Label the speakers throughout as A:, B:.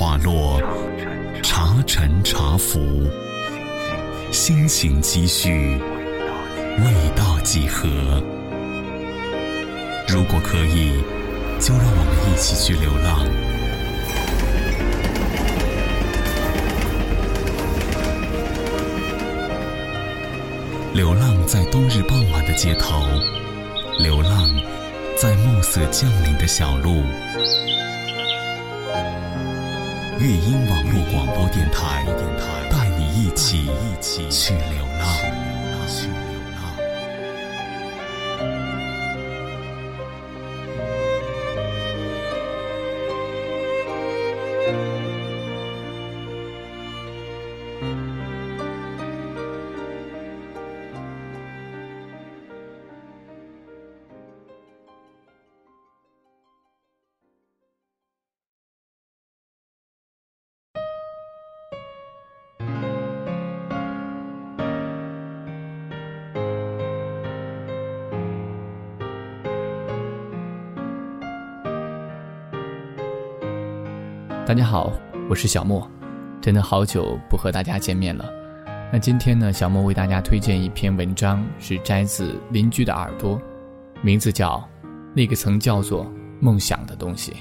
A: 花落，茶沉茶浮，心情积蓄，味道几何？如果可以，就让我们一起去流浪。流浪在冬日傍晚的街头，流浪在暮色降临的小路。乐音网络广播电台，带你一起一起去流
B: 大家好，我是小莫，真的好久不和大家见面了。那今天呢，小莫为大家推荐一篇文章，是摘自《邻居的耳朵》，名字叫《那个曾叫做梦想的东西》。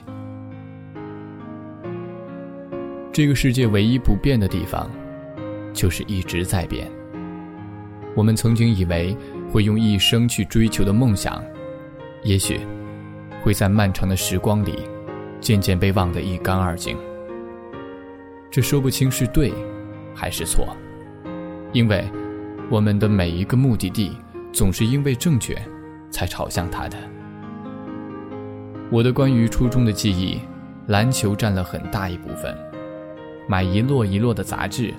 B: 这个世界唯一不变的地方，就是一直在变。我们曾经以为会用一生去追求的梦想，也许会在漫长的时光里。渐渐被忘得一干二净。这说不清是对，还是错，因为我们的每一个目的地，总是因为正确，才朝向它的。我的关于初中的记忆，篮球占了很大一部分。买一摞一摞的杂志，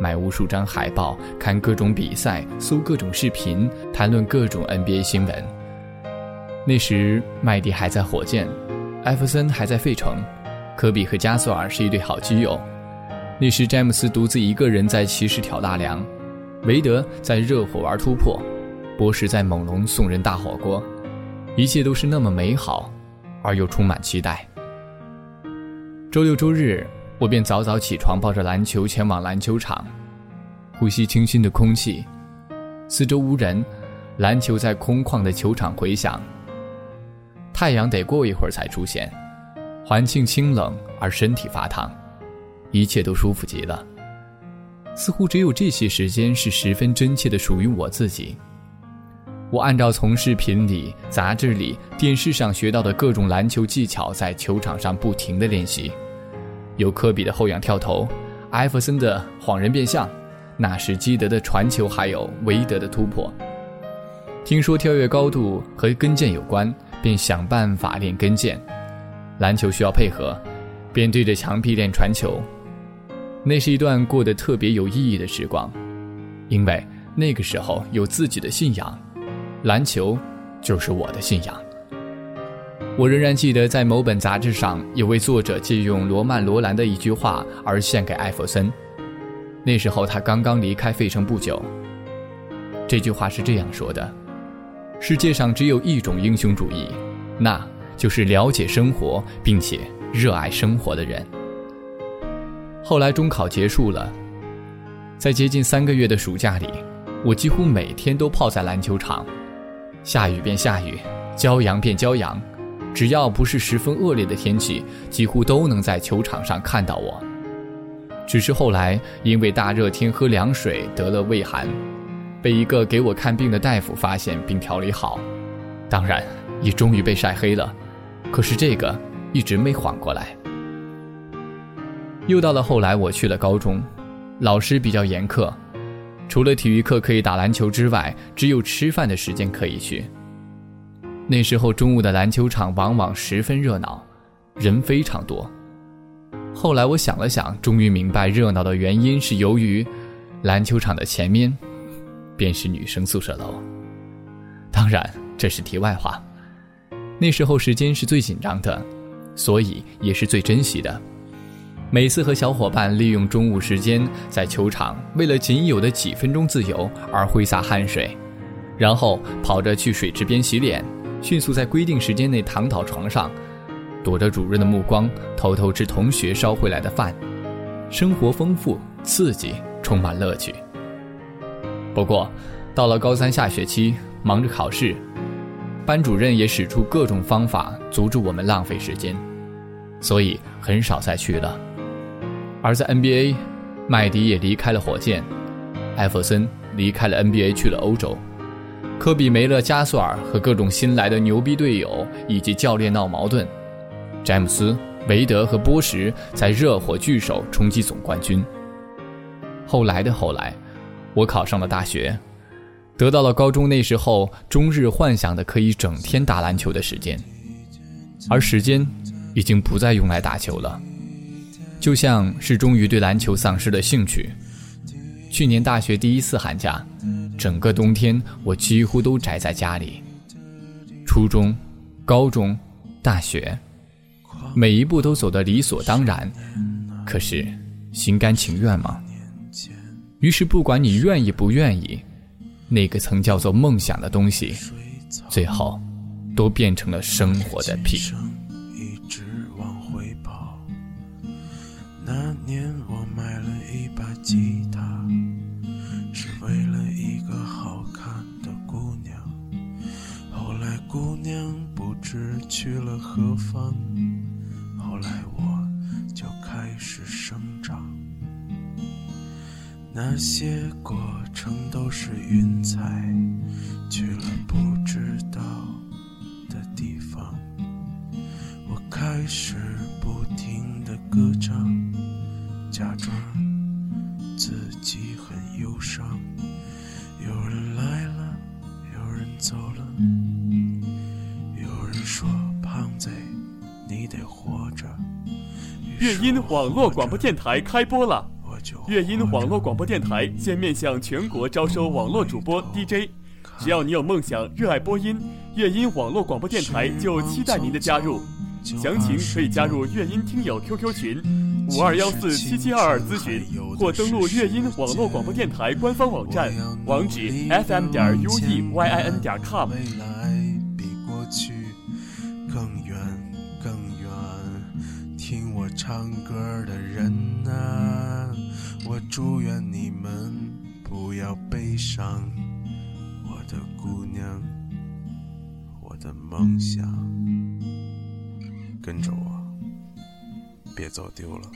B: 买无数张海报，看各种比赛，搜各种视频，谈论各种 NBA 新闻。那时麦迪还在火箭。艾弗森还在费城，科比和加索尔是一对好基友。那时詹姆斯独自一个人在骑士挑大梁，韦德在热火玩突破，波什在猛龙送人大火锅，一切都是那么美好，而又充满期待。周六周日，我便早早起床，抱着篮球前往篮球场，呼吸清新的空气，四周无人，篮球在空旷的球场回响。太阳得过一会儿才出现，环境清冷而身体发烫，一切都舒服极了。似乎只有这些时间是十分真切的属于我自己。我按照从视频里、杂志里、电视上学到的各种篮球技巧，在球场上不停的练习。有科比的后仰跳投，艾弗森的晃人变向，纳什基德的传球，还有韦德的突破。听说跳跃高度和跟腱有关。便想办法练跟腱，篮球需要配合，便对着墙壁练传球。那是一段过得特别有意义的时光，因为那个时候有自己的信仰，篮球就是我的信仰。我仍然记得，在某本杂志上，有位作者借用罗曼·罗兰的一句话而献给艾弗森。那时候他刚刚离开费城不久。这句话是这样说的。世界上只有一种英雄主义，那就是了解生活并且热爱生活的人。后来中考结束了，在接近三个月的暑假里，我几乎每天都泡在篮球场，下雨便下雨，骄阳便骄阳，只要不是十分恶劣的天气，几乎都能在球场上看到我。只是后来因为大热天喝凉水得了胃寒。被一个给我看病的大夫发现并调理好，当然也终于被晒黑了，可是这个一直没缓过来。又到了后来，我去了高中，老师比较严苛，除了体育课可以打篮球之外，只有吃饭的时间可以去。那时候中午的篮球场往往十分热闹，人非常多。后来我想了想，终于明白热闹的原因是由于篮球场的前面便是女生宿舍楼。当然，这是题外话。那时候时间是最紧张的，所以也是最珍惜的。每次和小伙伴利用中午时间在球场，为了仅有的几分钟自由而挥洒汗水，然后跑着去水池边洗脸，迅速在规定时间内躺倒床上。躲着主任的目光，偷偷吃同学捎回来的饭，生活丰富、刺激，充满乐趣。不过，到了高三下学期，忙着考试，班主任也使出各种方法阻止我们浪费时间，所以很少再去了。而在 NBA，麦迪也离开了火箭，艾弗森离开了 NBA 去了欧洲，科比没了加索尔和各种新来的牛逼队友以及教练闹矛盾。詹姆斯、韦德和波什在热火聚首冲击总冠军。后来的后来，我考上了大学，得到了高中那时候终日幻想的可以整天打篮球的时间，而时间已经不再用来打球了，就像是终于对篮球丧失了兴趣。去年大学第一次寒假，整个冬天我几乎都宅在家里。初中、高中、大学。每一步都走得理所当然，可是心甘情愿吗？于是不管你愿意不愿意，那个曾叫做梦想的东西，最后都变成了生活的屁。
C: 娘不知去了何方。后来我就开始生长，那些过程都是云彩，去了不知道的地方。我开始不停的歌唱，假装自己很忧伤。有人来了，有人走了，
D: 乐音网络广播电台开播了。乐音网络广播电台现面向全国招收网络主播 DJ，只要你有梦想、热爱播音，乐音网络广播电台就期待您的加入。详情可以加入乐音听友 QQ 群五二幺四七七二二咨询，或登录乐音网络广播电台官方网站，网址 fm 点 ueyin 点 com。
C: 唱歌的人啊，我祝愿你们不要悲伤，我的姑娘，我的梦想，跟着我，别走丢了。